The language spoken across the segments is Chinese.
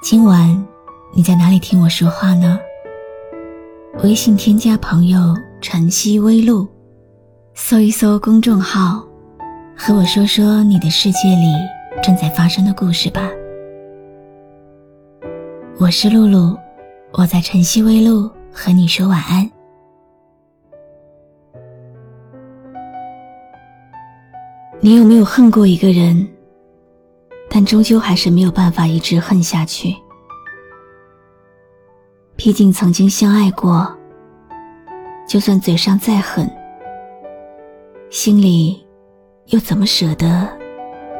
今晚你在哪里听我说话呢？微信添加朋友“晨曦微露”，搜一搜公众号，和我说说你的世界里正在发生的故事吧。我是露露，我在晨曦微露和你说晚安。你有没有恨过一个人？但终究还是没有办法一直恨下去。毕竟曾经相爱过，就算嘴上再狠，心里又怎么舍得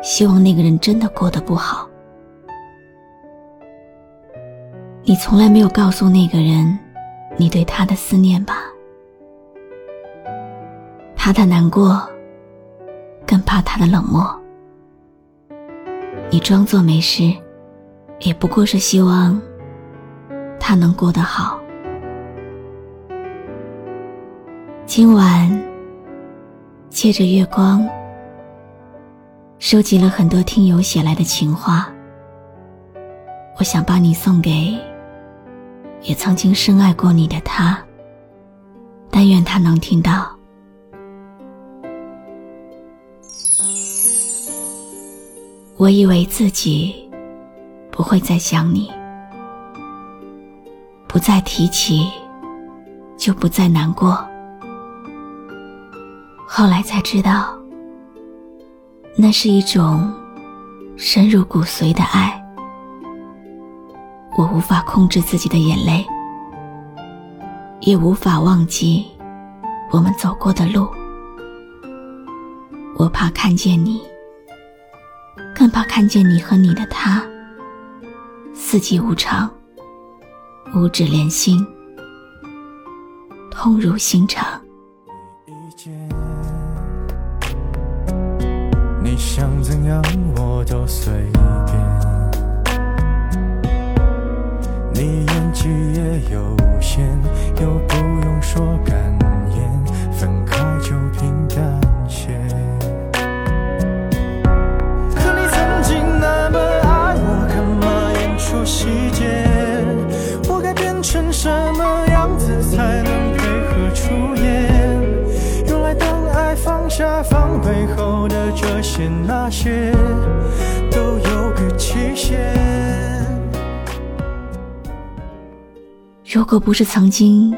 希望那个人真的过得不好？你从来没有告诉那个人你对他的思念吧？怕他难过，更怕他的冷漠。你装作没事，也不过是希望他能过得好。今晚借着月光，收集了很多听友写来的情话，我想把你送给也曾经深爱过你的他，但愿他能听到。我以为自己不会再想你，不再提起，就不再难过。后来才知道，那是一种深入骨髓的爱。我无法控制自己的眼泪，也无法忘记我们走过的路。我怕看见你。更怕看见你和你的他，四季无常，五指连心，痛入心肠。你想怎样我都随便，你演技也有限，又不用说感如果不是曾经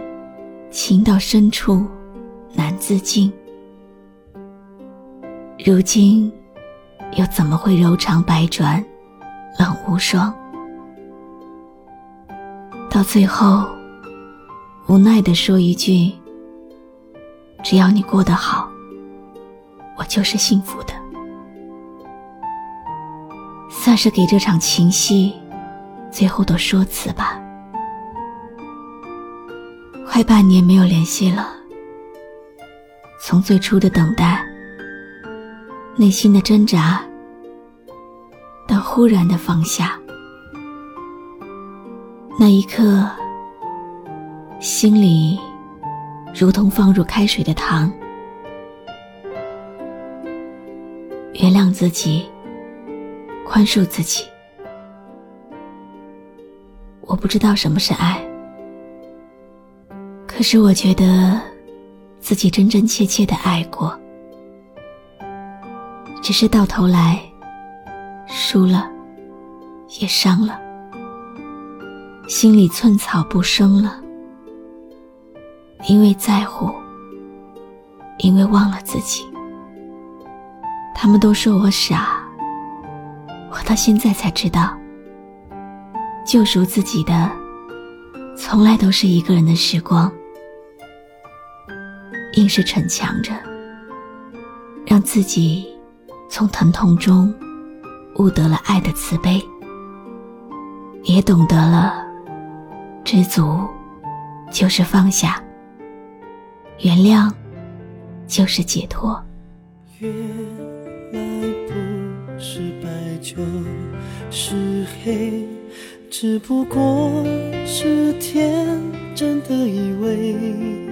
情到深处难自禁，如今又怎么会柔肠百转冷无双？到最后，无奈的说一句：“只要你过得好。”我就是幸福的，算是给这场情戏最后的说辞吧。快半年没有联系了，从最初的等待、内心的挣扎，到忽然的放下，那一刻，心里如同放入开水的糖。原谅自己，宽恕自己。我不知道什么是爱，可是我觉得自己真真切切的爱过，只是到头来输了，也伤了，心里寸草不生了，因为在乎，因为忘了自己。他们都说我傻，我到现在才知道，救赎自己的，从来都是一个人的时光，硬是逞强着，让自己从疼痛中悟得了爱的慈悲。也懂得了，知足就是放下，原谅就是解脱。原来不是白就是黑，只不过是天真的以为，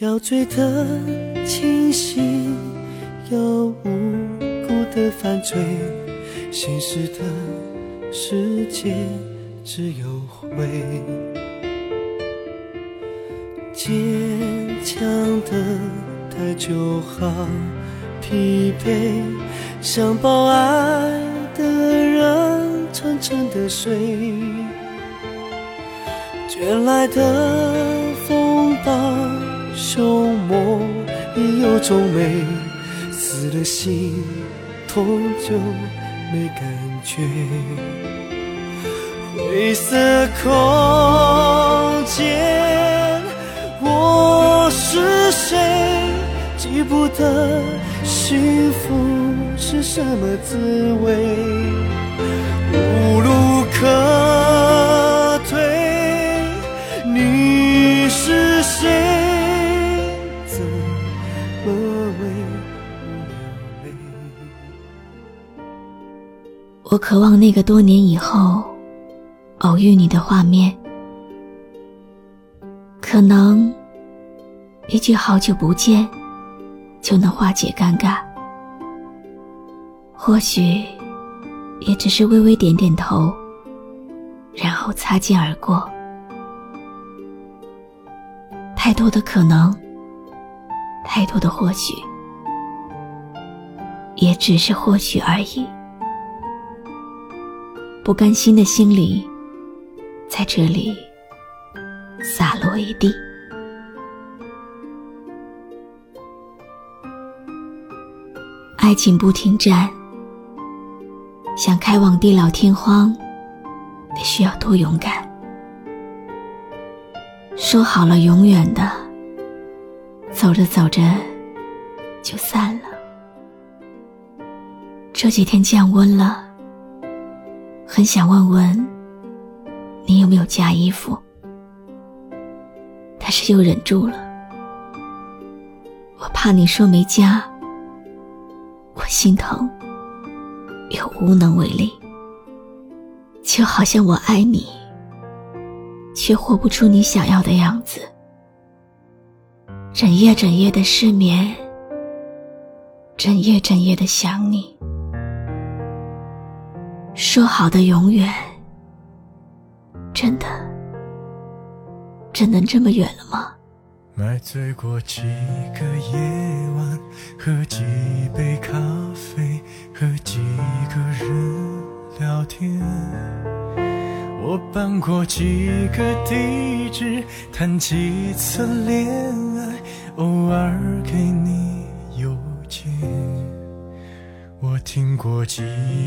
要醉得清醒，要无辜的犯罪，现实的世界只有灰。坚强的太久，好疲惫，想抱爱的人沉沉的睡，卷来的风暴凶猛，已有种美，死了心痛就没感觉。灰色空间，我是谁？记不得幸福是什么滋味，无路可我渴望那个多年以后偶遇你的画面，可能一句好久不见就能化解尴尬，或许也只是微微点点头，然后擦肩而过。太多的可能，太多的或许，也只是或许而已。不甘心的心里，在这里洒落一地。爱情不停站，想开往地老天荒，得需要多勇敢。说好了永远的，走着走着就散了。这几天降温了。很想问问你有没有加衣服，但是又忍住了。我怕你说没加，我心疼，又无能为力。就好像我爱你，却活不出你想要的样子。整夜整夜的失眠，整夜整夜的想你。说好的永远，真的，真的这么远了吗？买醉过几个夜晚，喝几杯咖啡，和几个人聊天。我搬过几个地址，谈几次恋爱，偶尔给你听过几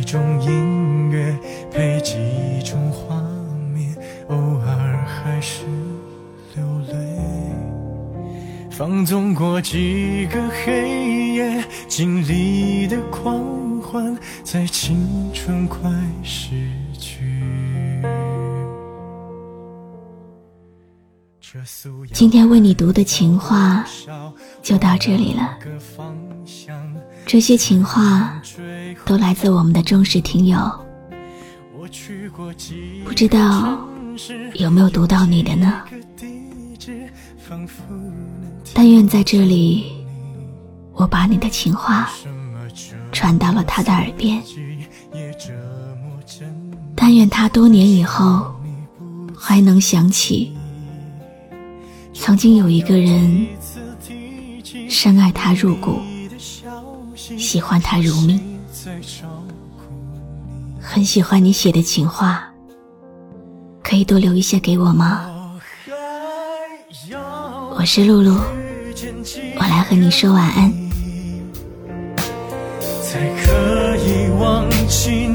种音乐，配几种画面，偶尔还是流泪。放纵过几个黑夜，经历的狂欢，在青春快逝今天为你读的情话就到这里了。这些情话都来自我们的忠实听友，不知道有没有读到你的呢？但愿在这里，我把你的情话传到了他的耳边。但愿他多年以后还能想起，曾经有一个人深爱他入骨。喜欢他如命，很喜欢你写的情话，可以多留一些给我吗？我是露露，我来和你说晚安。才可以忘记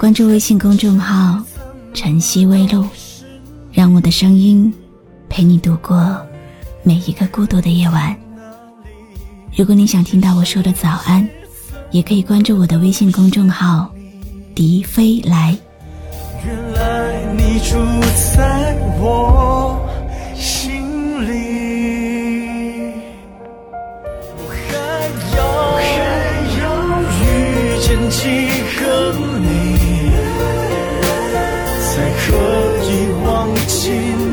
关注微信公众号“晨曦微露”，让我的声音陪你度过每一个孤独的夜晚。如果你想听到我说的早安，也可以关注我的微信公众号“笛飞来”。原来你住在我心里，我还要还要遇见心。